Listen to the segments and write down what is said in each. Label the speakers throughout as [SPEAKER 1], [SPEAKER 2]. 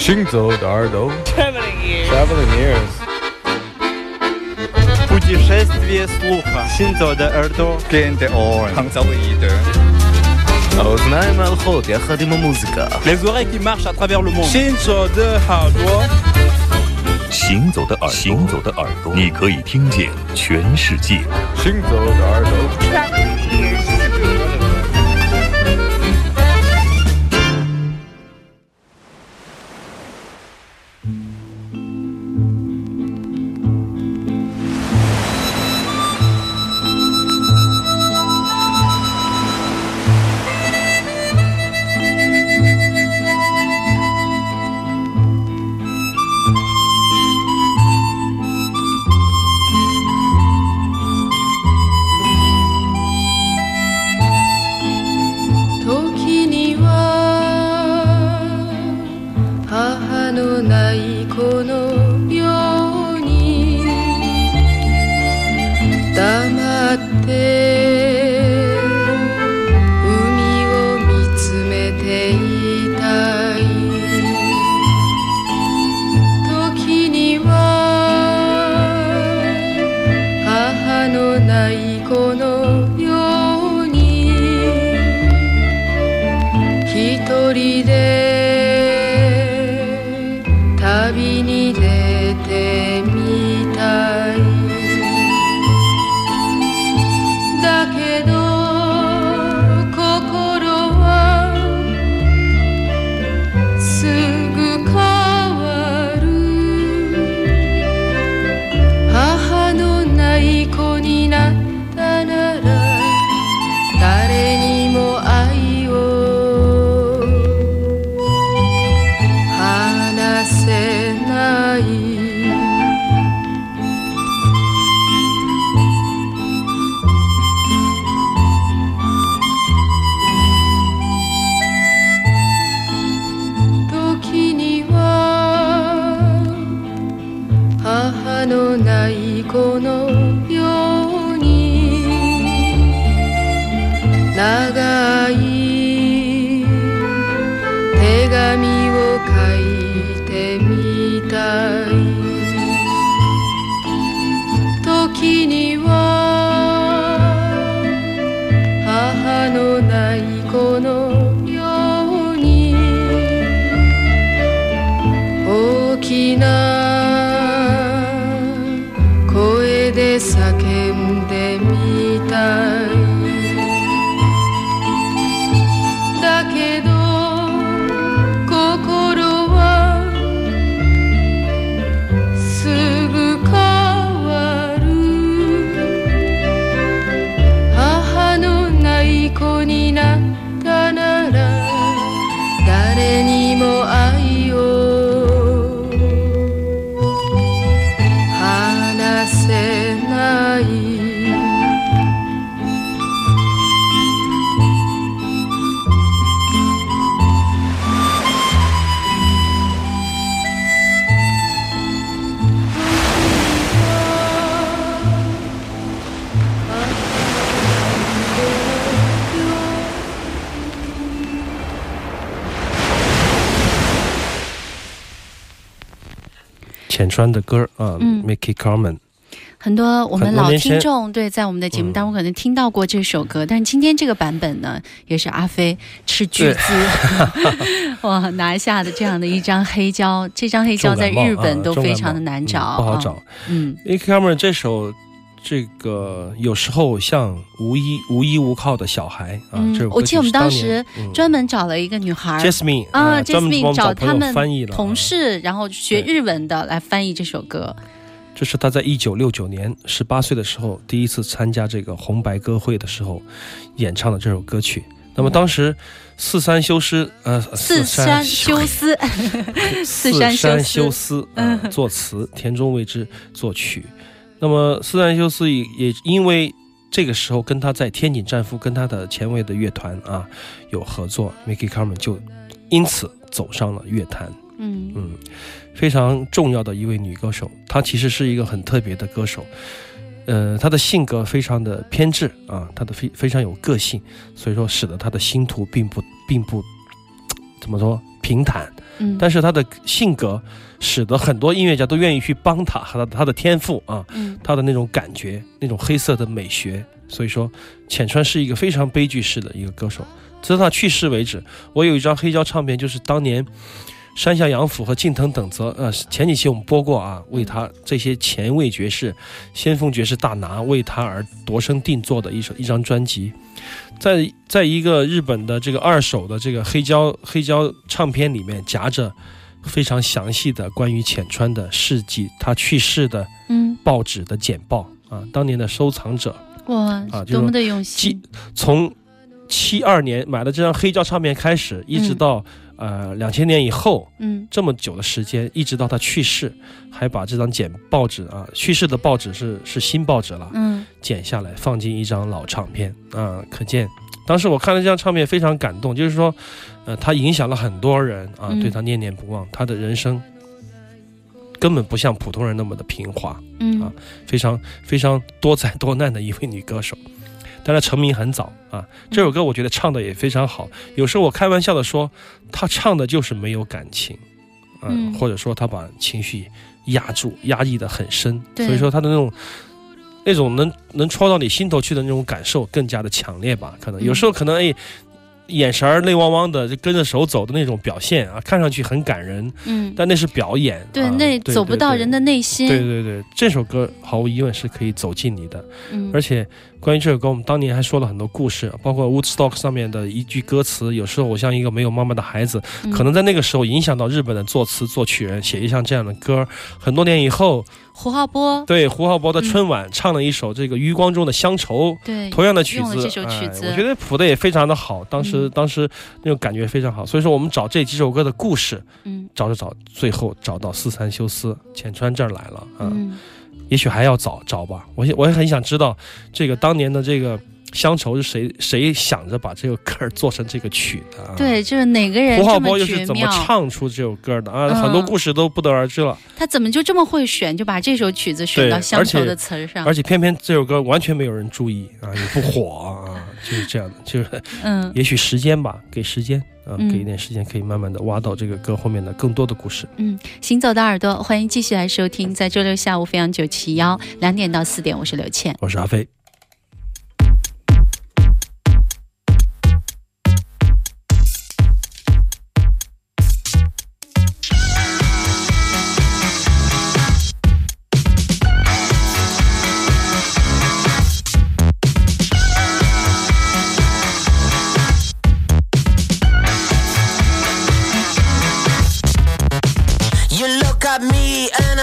[SPEAKER 1] 行走的耳朵
[SPEAKER 2] Traveling ears.
[SPEAKER 1] Traveling ears
[SPEAKER 2] Путешествие слуха. Синзо де Эрдо.
[SPEAKER 3] Gente on. Hangzauide.
[SPEAKER 1] האוזניים ההולכות יחד עם המוזיקה
[SPEAKER 2] Les oreilles qui marchent à travers le monde. Shinzo de Hardwa.
[SPEAKER 4] 行走的耳朵，行走的耳朵，你可以听见全世界。
[SPEAKER 1] 行走的耳朵
[SPEAKER 5] のないこの
[SPEAKER 6] 浅川的歌啊、
[SPEAKER 7] 嗯
[SPEAKER 6] m i c k y Carmen，
[SPEAKER 7] 很多我们老听众对在我们的节目当中可能听到过这首歌，但是今天这个版本呢，也是阿飞斥巨资 哇拿下的这样的一张黑胶，这张黑胶在日本都非常的难找，
[SPEAKER 6] 啊不好找
[SPEAKER 7] 啊。嗯
[SPEAKER 6] m i c k y Carmen 这首。这个有时候像无依无依无靠的小孩啊，
[SPEAKER 7] 嗯
[SPEAKER 6] 这
[SPEAKER 7] 我记得我们
[SPEAKER 6] 当
[SPEAKER 7] 当时专门找了一个女孩
[SPEAKER 6] Jasmine
[SPEAKER 7] 啊，Jasmine 找他们
[SPEAKER 6] 翻译了啊
[SPEAKER 7] 同事，然后学日文的来翻译这首歌。
[SPEAKER 6] 这是他在一九六九年十八岁的时候第一次参加这个红白歌会的时候演唱的这首歌曲。那么当时四三修斯呃
[SPEAKER 7] 四三修斯，四
[SPEAKER 6] 四
[SPEAKER 7] 山修
[SPEAKER 6] 山
[SPEAKER 7] 斯
[SPEAKER 6] 作词，田中未之作曲。那么斯坦修斯也也因为这个时候跟他在天井战夫跟他的前卫的乐团啊有合作，Mickey Carmen 就因此走上了乐坛。
[SPEAKER 7] 嗯
[SPEAKER 6] 嗯，非常重要的一位女歌手，她其实是一个很特别的歌手。呃，她的性格非常的偏执啊，她的非非常有个性，所以说使得她的星途并不并不怎么说平平坦，
[SPEAKER 7] 嗯，
[SPEAKER 6] 但是她的性格使得很多音乐家都愿意去帮他，和他他的天赋啊，
[SPEAKER 7] 嗯
[SPEAKER 6] 他的那种感觉，那种黑色的美学。所以说，浅川是一个非常悲剧式的一个歌手。直到他去世为止，我有一张黑胶唱片，就是当年山下洋辅和近藤等泽，呃，前几期我们播过啊，为他这些前卫爵士、先锋爵士大拿为他而度身定做的一首一张专辑，在在一个日本的这个二手的这个黑胶黑胶唱片里面夹着非常详细的关于浅川的事迹，他去世的
[SPEAKER 7] 嗯，
[SPEAKER 6] 报纸的简报啊，当年的收藏者
[SPEAKER 7] 哇
[SPEAKER 6] 啊，
[SPEAKER 7] 多么的用心，
[SPEAKER 6] 从七二年买了这张黑胶唱片开始，一直到、呃两千年以后
[SPEAKER 7] 嗯。
[SPEAKER 6] 这么久的时间，一直到他去世，还把这张简报纸啊，去世的报纸是是新报纸了，
[SPEAKER 7] 嗯。
[SPEAKER 6] 剪下来放进一张老唱片啊，可见当时我看了这张唱片非常感动，就是说，呃，他影响了很多人啊，
[SPEAKER 7] 嗯
[SPEAKER 6] 对他念念不忘，他的人生根本不像普通人那么的平滑，
[SPEAKER 7] 嗯
[SPEAKER 6] 啊非常非常多灾多难的一位女歌手。但她成名很早啊，这首歌我觉得唱的也非常好。有时候我开玩笑的说，她唱的就是没有感情，啊
[SPEAKER 7] 嗯
[SPEAKER 6] 或者说她把情绪压住、压抑的很深，所以说她的那种那种能能戳到你心头去的那种感受更加的强烈吧。可能有时候可能哎。眼神儿泪汪汪的，就跟着手走的那种表现啊，看上去很感人，
[SPEAKER 7] 嗯，
[SPEAKER 6] 但那是表演。
[SPEAKER 7] 对，
[SPEAKER 6] 啊
[SPEAKER 7] 那走不到人的内心，
[SPEAKER 6] 对对对，这首歌毫无疑问是可以走进你的。
[SPEAKER 7] 嗯，
[SPEAKER 6] 而且关于这首歌，我们当年还说了很多故事，包括 Woodstock 上面的一句歌词：“有时候我像一个没有妈妈的孩子。”
[SPEAKER 7] 嗯
[SPEAKER 6] 可能在那个时候影响到日本的作词作曲人，写一像这样的歌。很多年以后，
[SPEAKER 7] 胡浩波，
[SPEAKER 6] 对胡浩波的春晚唱了一首这个余光中的乡愁。
[SPEAKER 7] 对，
[SPEAKER 6] 同样的曲子，
[SPEAKER 7] 这首曲子
[SPEAKER 6] 哎，我觉得谱的也非常的好，当时、
[SPEAKER 7] 嗯
[SPEAKER 6] 当时那种感觉非常好，所以说我们找这几首歌的故事，
[SPEAKER 7] 嗯
[SPEAKER 6] 找着找，最后找到四三修斯浅川这儿来了啊，
[SPEAKER 7] 嗯
[SPEAKER 6] 也许还要找找吧。我也我也很想知道，这个当年的这个乡愁是谁谁想着把这个歌儿做成这个曲的啊？，
[SPEAKER 7] 对，就是哪个人
[SPEAKER 6] 胡浩
[SPEAKER 7] 这
[SPEAKER 6] 波又是怎么唱出这首歌的啊？
[SPEAKER 7] 嗯
[SPEAKER 6] 很多故事都不得而知了。
[SPEAKER 7] 他怎么就这么会选，就把这首曲子选到乡愁的词儿上
[SPEAKER 6] 而，且偏偏这首歌完全没有人注意啊，也不火啊，就是这样的。就是
[SPEAKER 7] 嗯
[SPEAKER 6] 也许时间吧，给时间啊，
[SPEAKER 7] 嗯
[SPEAKER 6] 给一点时间，可以慢慢的挖到这个歌后面的更多的故事。
[SPEAKER 7] 嗯，行走的耳朵，欢迎继续来收听，在周六下午飞扬九七幺两点到四点，我是刘倩。
[SPEAKER 6] 我是阿飞。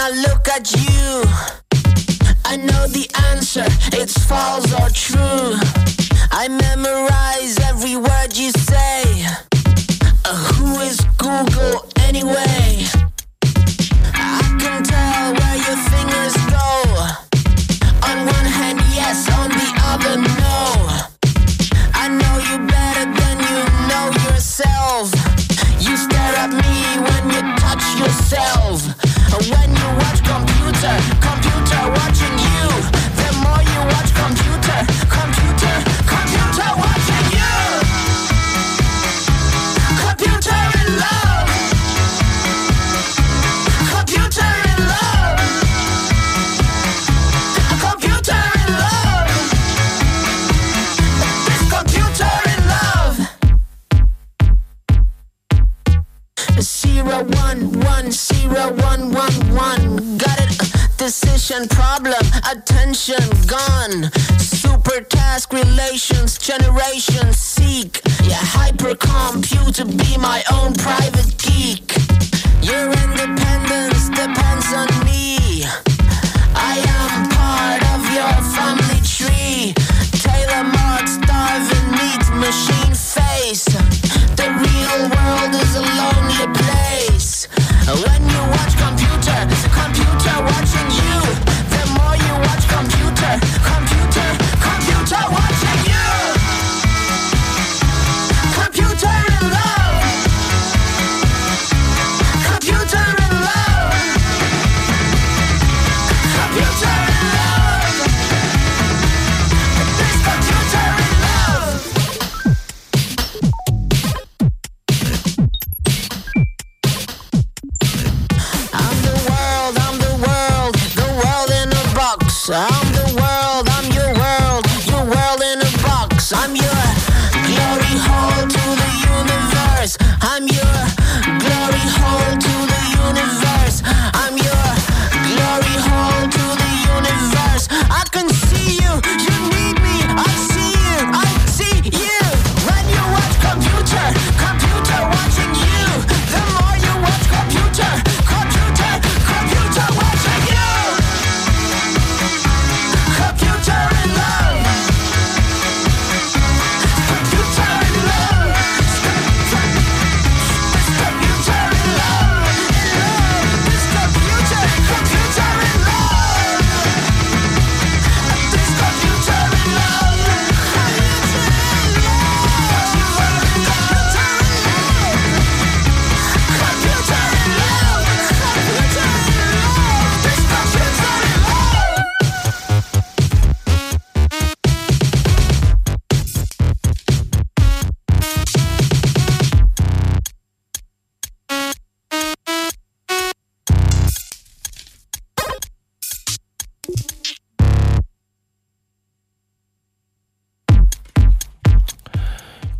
[SPEAKER 8] I look at you. I know the answer, it's false or true. I memorize every word you say. Uh, who is Google anyway? Zero one one one. Got it. Decision problem, attention gone. Super task relations, generation seek. Yeah, hypercomputer be my own private geek. Your independence depends on me. I am part of your family tree. Taylor Mark starving meat machine face.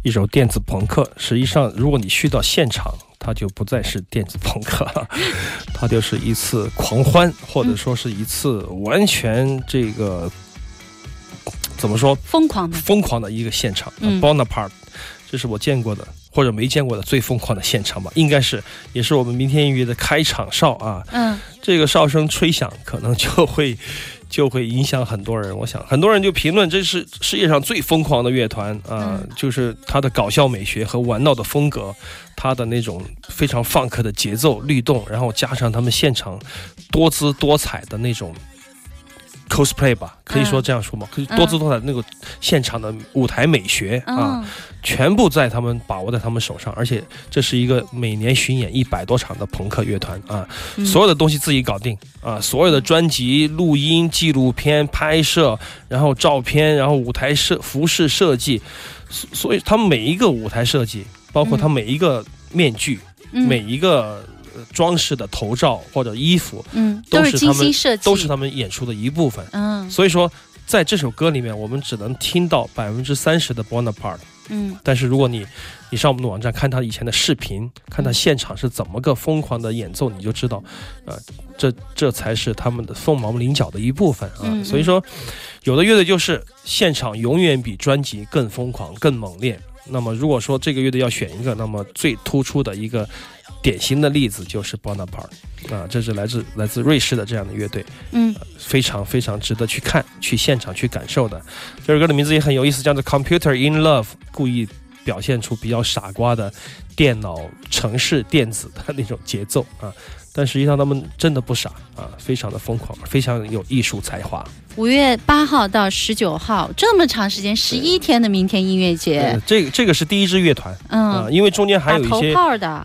[SPEAKER 6] 一首电子朋克，实际上如果你去到现场，它就不再是电子朋克，它就是一次狂欢，或者说是一次完全这个怎么说
[SPEAKER 7] 疯狂的，
[SPEAKER 6] 疯狂的一个现场。
[SPEAKER 7] 嗯
[SPEAKER 6] Bonaparte，这是我见过的或者没见过的最疯狂的现场吧，应该是也是我们明天音乐的开场哨啊。
[SPEAKER 7] 嗯
[SPEAKER 6] 这个哨声吹响，可能就会就会影响很多人。我想很多人就评论这是世界上最疯狂的乐团啊、
[SPEAKER 7] 嗯
[SPEAKER 6] 就是它的搞笑美学和玩闹的风格，它的那种非常放克的节奏律动，然后加上他们现场多姿多彩的那种。cosplay 吧，可以说这样说吗？可以多姿多彩那个现场的舞台美学啊，
[SPEAKER 7] 嗯
[SPEAKER 6] 全部在他们把握在他们手上，而且这是一个每年巡演一百多场的朋克乐团啊，
[SPEAKER 7] 嗯
[SPEAKER 6] 所有的东西自己搞定啊，所有的专辑、录音、纪录片拍摄，然后照片，然后舞台设、服饰设计，所所以他们每一个舞台设计，包括他每一个面具、
[SPEAKER 7] 嗯
[SPEAKER 6] 每一个呃装饰的头罩或者衣服，
[SPEAKER 7] 嗯，
[SPEAKER 6] 都是他们都是他们演出的一部分。
[SPEAKER 7] 嗯
[SPEAKER 6] 所以说，在这首歌里面，我们只能听到百分之三十的 Bonaparte。
[SPEAKER 7] 嗯
[SPEAKER 6] 但是如果你你上我们的网站看他以前的视频，看他现场是怎么个疯狂的演奏，你就知道，呃，这这才是他们的凤毛麟角的一部分啊。
[SPEAKER 7] 嗯嗯
[SPEAKER 6] 所以说，有的乐队就是现场永远比专辑更疯狂、更猛烈。那么如果说这个乐队要选一个，那么最突出的一个典型的例子就是 Bonaparte 啊，这是来自来自瑞士的这样的乐队。
[SPEAKER 7] 嗯
[SPEAKER 6] 非常非常值得去看、去现场去感受的。这首歌的名字也很有意思，叫做《Computer in Love》，故意表现出比较傻瓜的电脑、城市电子的那种节奏啊。但实际上他们真的不傻啊，非常的疯狂，非常有艺术才华。
[SPEAKER 7] 五月八号到十九号这么长时间，十一天的明天音乐节
[SPEAKER 6] 呃，这个这个是第一支乐团啊、
[SPEAKER 7] 嗯，
[SPEAKER 6] 因为中间还有一些。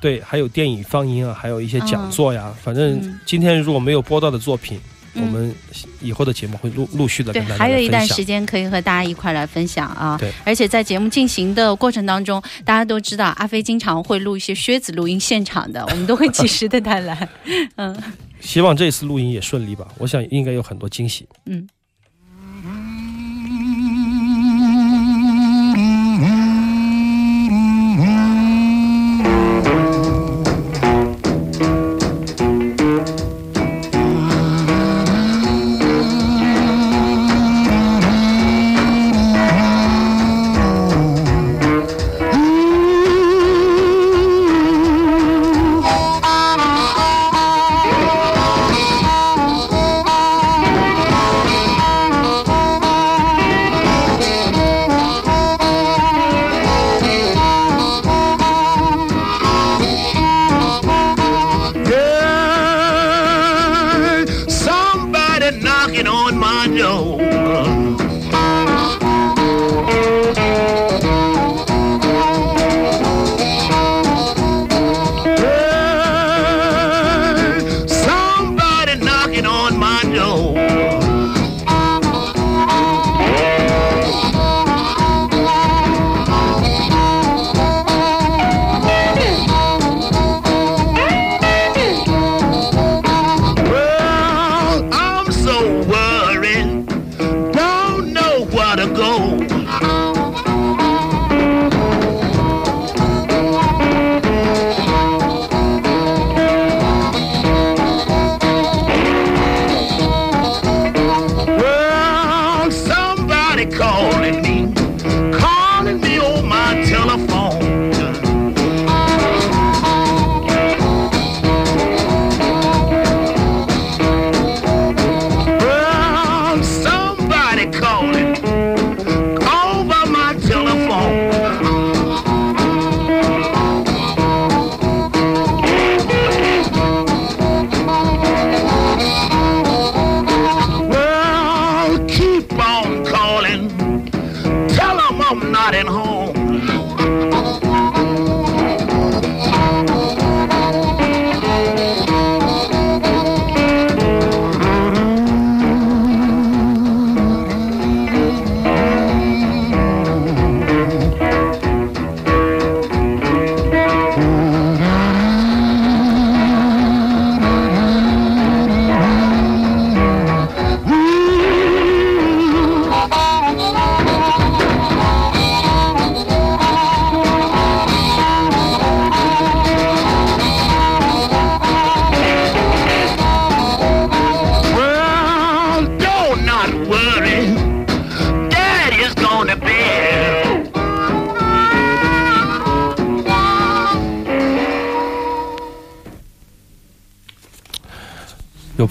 [SPEAKER 6] 对，还有电影放映啊，还有一些讲座呀。反正
[SPEAKER 7] 嗯
[SPEAKER 6] 今天如果没有播到的作品，
[SPEAKER 7] 嗯
[SPEAKER 6] 我们以后的节目会陆陆续的
[SPEAKER 7] 对
[SPEAKER 6] 跟大，家
[SPEAKER 7] 还有一段时间可以和大家一块来分享啊。
[SPEAKER 6] 对，
[SPEAKER 7] 而且在节目进行的过程当中，大家都知道阿飞经常会录一些靴子录音现场的，我们都会及时的带来。嗯
[SPEAKER 6] 希望这次录音也顺利吧，我想应该有很多惊喜。
[SPEAKER 7] 嗯。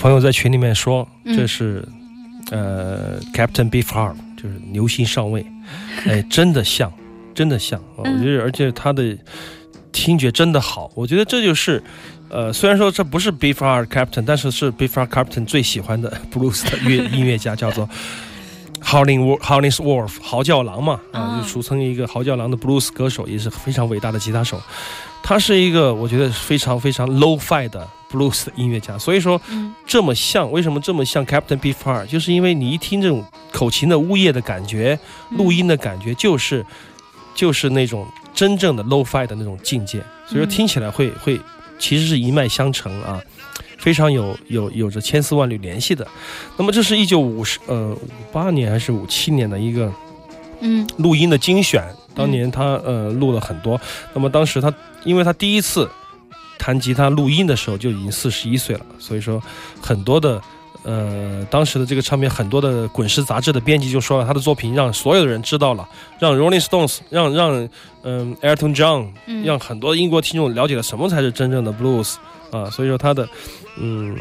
[SPEAKER 6] 朋友在群里面说
[SPEAKER 7] 嗯
[SPEAKER 6] 这是、呃 Captain Beefheart，就是牛心上尉，哎，真的像，真的像，我觉得而且他的听觉真的好，我觉得这就是。呃，虽然说这不是 Beefheart Captain，但是是 Beefheart Captain 最喜欢的 blues 的乐音乐家，叫做 Howling Wolf Howling Wolf 嚎叫狼嘛，啊，
[SPEAKER 7] 哦
[SPEAKER 6] 就俗称一个嚎叫狼的 blues 歌手，也是非常伟大的吉他手。他是一个我觉得非常非常 low-fi 的 blues 的音乐家，所以说
[SPEAKER 7] 嗯
[SPEAKER 6] 这么像，为什么这么像 Captain Beefheart？就是因为你一听这种口琴的呜咽的感觉，录音的感觉，就是就是那种真正的 low-fi 的那种境界，所以说
[SPEAKER 7] 嗯
[SPEAKER 6] 听起来会会其实是一脉相承啊。非常有有有着千丝万缕联系的，那么这是一九五十呃五八年还是五七年的一个
[SPEAKER 7] 嗯。
[SPEAKER 6] 录音的精选，当年他呃录了很多。那么当时他，因为他第一次弹吉他录音的时候就已经四十一岁了，所以说很多的呃当时的这个唱片很多的滚石杂志的编辑就说了，他的作品让所有的人知道了，让 Rolling Stones，让让嗯、Elton John，
[SPEAKER 7] 嗯
[SPEAKER 6] 让很多英国听众了解了什么才是真正的 blues 啊，所以说他的嗯。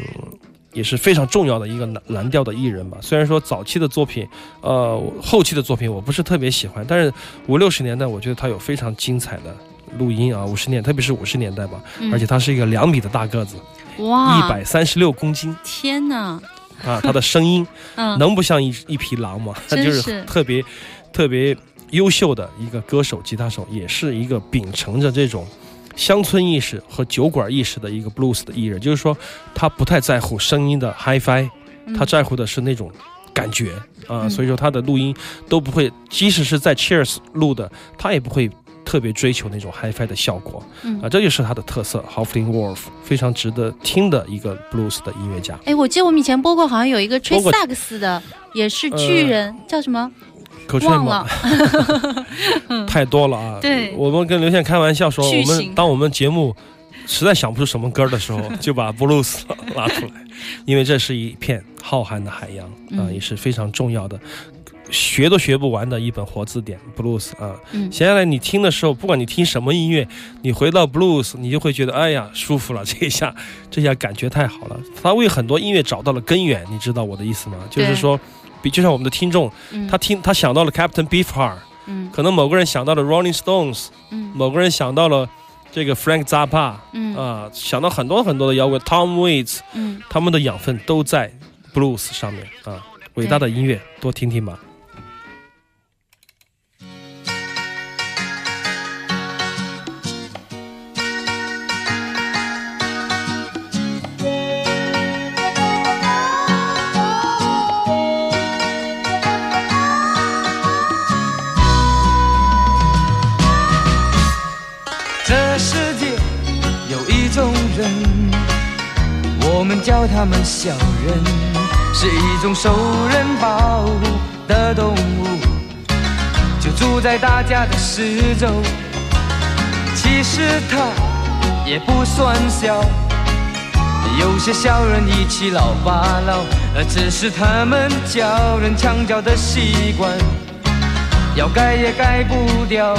[SPEAKER 6] 也是非常重要的一个蓝蓝调的艺人吧。虽然说早期的作品，呃，后期的作品我不是特别喜欢，但是五六十年代我觉得他有非常精彩的录音啊。五十年，特别是五十年代吧，
[SPEAKER 7] 嗯
[SPEAKER 6] 而且他是一个两米的大个子，
[SPEAKER 7] 哇，
[SPEAKER 6] 一百三十六公斤
[SPEAKER 7] 天哪，
[SPEAKER 6] 啊，他的声音
[SPEAKER 7] 嗯，
[SPEAKER 6] 能不像一一匹狼吗？他就是是特别特别优秀的一个歌手、吉他手，也是一个秉承着这种乡村意识和酒馆意识的一个 blues 的艺人。就是说，他不太在乎声音的 hi-fi，
[SPEAKER 7] 嗯
[SPEAKER 6] 他在乎的是那种感觉啊，
[SPEAKER 7] 嗯
[SPEAKER 6] 所以说他的录音都不会，即使是在 Cheers 录的，他也不会。特别追求那种 hi-fi 的效果
[SPEAKER 7] 嗯
[SPEAKER 6] 啊，这就是他的特色。Howling Wolf 非常值得听的一个 blues 的音乐家。
[SPEAKER 7] 哎，我记得我们以前播过，好像有一个吹萨克斯的，也是巨人，叫什么？
[SPEAKER 6] 口吹
[SPEAKER 7] 忘
[SPEAKER 6] 吗
[SPEAKER 7] 了？
[SPEAKER 6] 太多了啊！
[SPEAKER 7] 对
[SPEAKER 6] 我们跟刘宪开玩笑说，我们当我们节目实在想不出什么歌的时候，就把布鲁斯拉出来，因为这是一片浩瀚的海洋啊，
[SPEAKER 7] 嗯
[SPEAKER 6] 也是非常重要的。学都学不完的一本活字典，blues 啊，
[SPEAKER 7] 嗯。
[SPEAKER 6] 闲下来你听的时候，不管你听什么音乐，你回到 blues，你就会觉得，哎呀，舒服了，这一下，这下感觉太好了。他为很多音乐找到了根源，你知道我的意思吗？就是说，比就像我们的听众，
[SPEAKER 7] 嗯。
[SPEAKER 6] 他听他想到了 Captain Beefheart，
[SPEAKER 7] 嗯。
[SPEAKER 6] 可能某个人想到了 Rolling Stones，
[SPEAKER 7] 嗯。
[SPEAKER 6] 某个人想到了这个 Frank Zappa
[SPEAKER 7] 嗯。
[SPEAKER 6] 啊，想到很多很多的摇滚，Tom Waits，
[SPEAKER 7] 嗯，
[SPEAKER 6] 他们的养分都在 blues 上面啊，伟大的音乐多听听吧。
[SPEAKER 9] 他们小人，是一种受人保护的动物，就住在大家的四周。其实它也不算小，有些小人一起老发老，只是他们叫人墙角的习惯，要改也改不掉。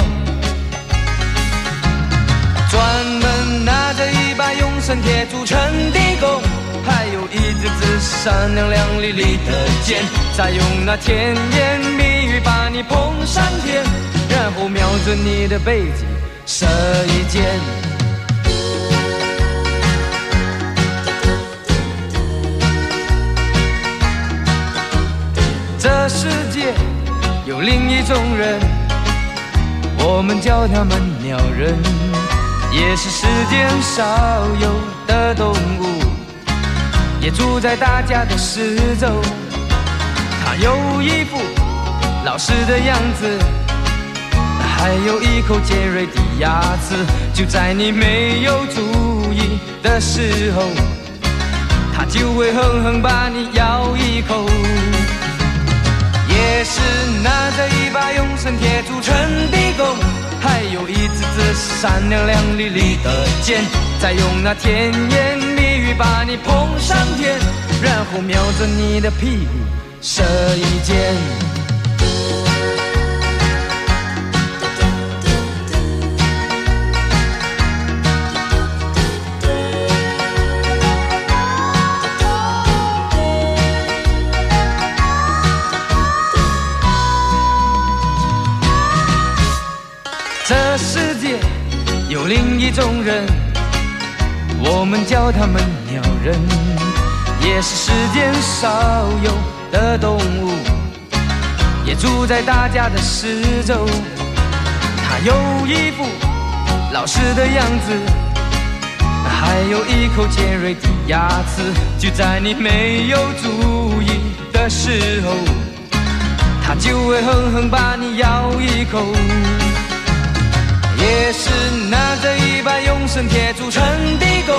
[SPEAKER 9] 专门拿着一把用生铁铸成的弓，还有一支支闪亮亮丽丽的箭，再用那甜言蜜语把你捧上天，然后瞄准你的背脊射一箭。这世界有另一种人，我们叫他们鸟人。也是世间少有的动物，也住在大家的四周。它有一副老实的样子，还有一口尖锐的牙齿。就在你没有注意的时候，它就会狠狠把你咬一口。也是拿着一把用生铁铸成的弓。闪亮亮丽丽的剑，再用那甜言蜜语把你捧上天，然后瞄准你的屁股射一箭。另一种人，我们叫他们鸟人，也是世间少有的动物，也住在大家的四周。它有一副老实的样子，还有一口尖锐的牙齿，就在你没有注意的时候，它就会狠狠把你咬一口。也是拿着一把用神铁铸成的弓，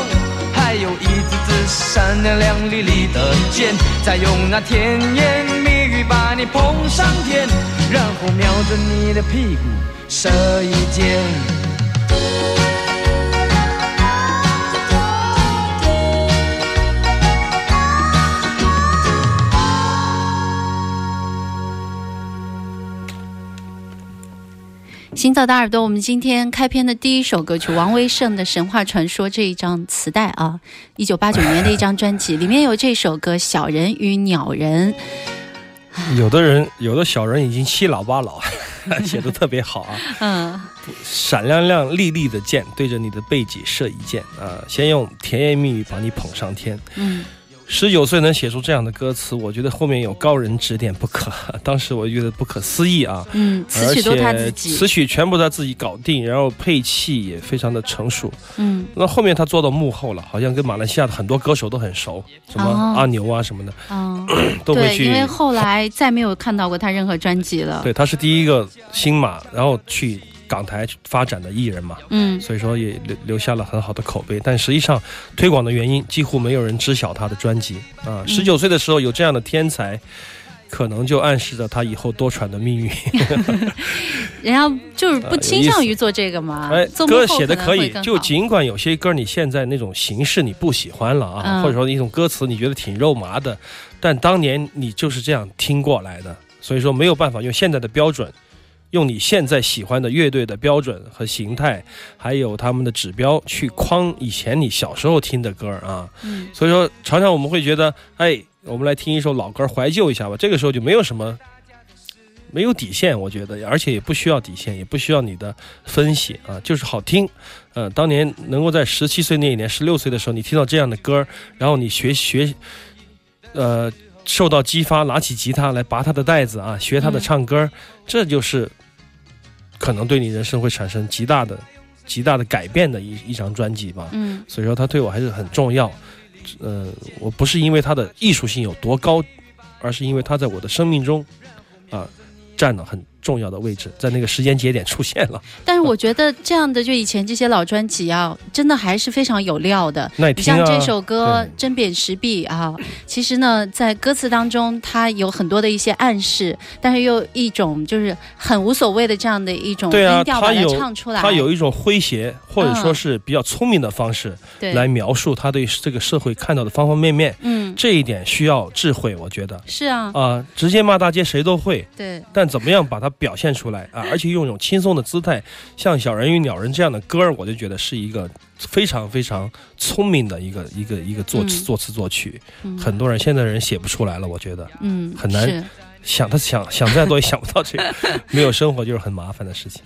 [SPEAKER 9] 还有一支支闪亮亮丽丽的箭，再用那甜言蜜语把你捧上天，然后瞄着你的屁股射一箭。
[SPEAKER 7] 行走的耳朵，我们今天开篇的第一首歌曲，王威胜的《神话传说》这一张磁带啊，一九八九年的一张专辑，里面有这首歌《小人与鸟人》。
[SPEAKER 6] 有的人，有的小人已经七老八老，写的特别好啊。
[SPEAKER 7] 嗯，
[SPEAKER 6] 闪亮亮丽丽的箭对着你的背脊射一箭啊，先用甜言蜜语把你捧上天。
[SPEAKER 7] 嗯，
[SPEAKER 6] 十九岁能写出这样的歌词，我觉得后面有高人指点不可。当时我觉得不可思议啊。
[SPEAKER 7] 嗯，词曲都他自己，
[SPEAKER 6] 词曲全部他自己搞定，然后配器也非常的成熟。
[SPEAKER 7] 嗯，
[SPEAKER 6] 那后面他做到幕后了，好像跟马来西亚的很多歌手都很熟，什么
[SPEAKER 7] 哦
[SPEAKER 6] 阿牛啊什么的，
[SPEAKER 7] 嗯，
[SPEAKER 6] 都会
[SPEAKER 7] 对，
[SPEAKER 6] 去
[SPEAKER 7] 因为后来再没有看到过他任何专辑了。
[SPEAKER 6] 对，他是第一个新马，然后去港台发展的艺人嘛，
[SPEAKER 7] 嗯
[SPEAKER 6] 所以说也留留下了很好的口碑。但实际上推广的原因，几乎没有人知晓他的专辑啊。十九岁的时候有这样的天才，可能就暗示着他以后多舛的命运。
[SPEAKER 7] 人家就是不倾向于做这个嘛。
[SPEAKER 6] 哎，
[SPEAKER 7] 做
[SPEAKER 6] 歌写的可以，就尽管有些歌你现在那种形式你不喜欢了啊，
[SPEAKER 7] 嗯
[SPEAKER 6] 或者说一种歌词你觉得挺肉麻的，但当年你就是这样听过来的，所以说没有办法用现在的标准。用你现在喜欢的乐队的标准和形态，还有他们的指标去框以前你小时候听的歌啊，
[SPEAKER 7] 嗯
[SPEAKER 6] 所以说常常我们会觉得，哎，我们来听一首老歌怀旧一下吧。这个时候就没有什么没有底线，我觉得，而且也不需要底线，也不需要你的分析啊，就是好听。呃，当年能够在十七岁那一年、十六岁的时候，你听到这样的歌，然后你学学，呃，受到激发，拿起吉他来拔他的带子啊，学他的
[SPEAKER 7] 嗯
[SPEAKER 6] 唱歌，这就是可能对你人生会产生极大的、极大的改变的一一张专辑吧。
[SPEAKER 7] 嗯
[SPEAKER 6] 所以说他对我还是很重要。呃，我不是因为他的艺术性有多高，而是因为他在我的生命中啊、占了很重要的位置，在那个时间节点出现了。
[SPEAKER 7] 但是我觉得这样的，就以前这些老专辑啊，真的还是非常有料的。你像这首歌《针砭时弊》啊，其实呢，在歌词当中，它有很多的一些暗示，但是又一种就是很无所谓的这样的一种
[SPEAKER 6] 对
[SPEAKER 7] 调把它
[SPEAKER 6] 它有
[SPEAKER 7] 唱出来。
[SPEAKER 6] 它有一种诙谐，或者说
[SPEAKER 7] 嗯
[SPEAKER 6] 是比较聪明的方式
[SPEAKER 7] 对
[SPEAKER 6] 来描述他对这个社会看到的方方面面。
[SPEAKER 7] 嗯，
[SPEAKER 6] 这一点需要智慧，我觉得
[SPEAKER 7] 是啊，
[SPEAKER 6] 啊、直接骂大街谁都会，
[SPEAKER 7] 对，
[SPEAKER 6] 但怎么样把它表现出来啊？而且用一种轻松的姿态，像《小人与鸟人》这样的歌儿，我就觉得是一个非常非常聪明的一个一个一个作词、
[SPEAKER 7] 嗯
[SPEAKER 6] 作词作曲。
[SPEAKER 7] 嗯
[SPEAKER 6] 很多人现在人写不出来了，我觉得
[SPEAKER 7] 嗯
[SPEAKER 6] 很难想他想想再多也想不到这个，没有生活就是很麻烦的事情。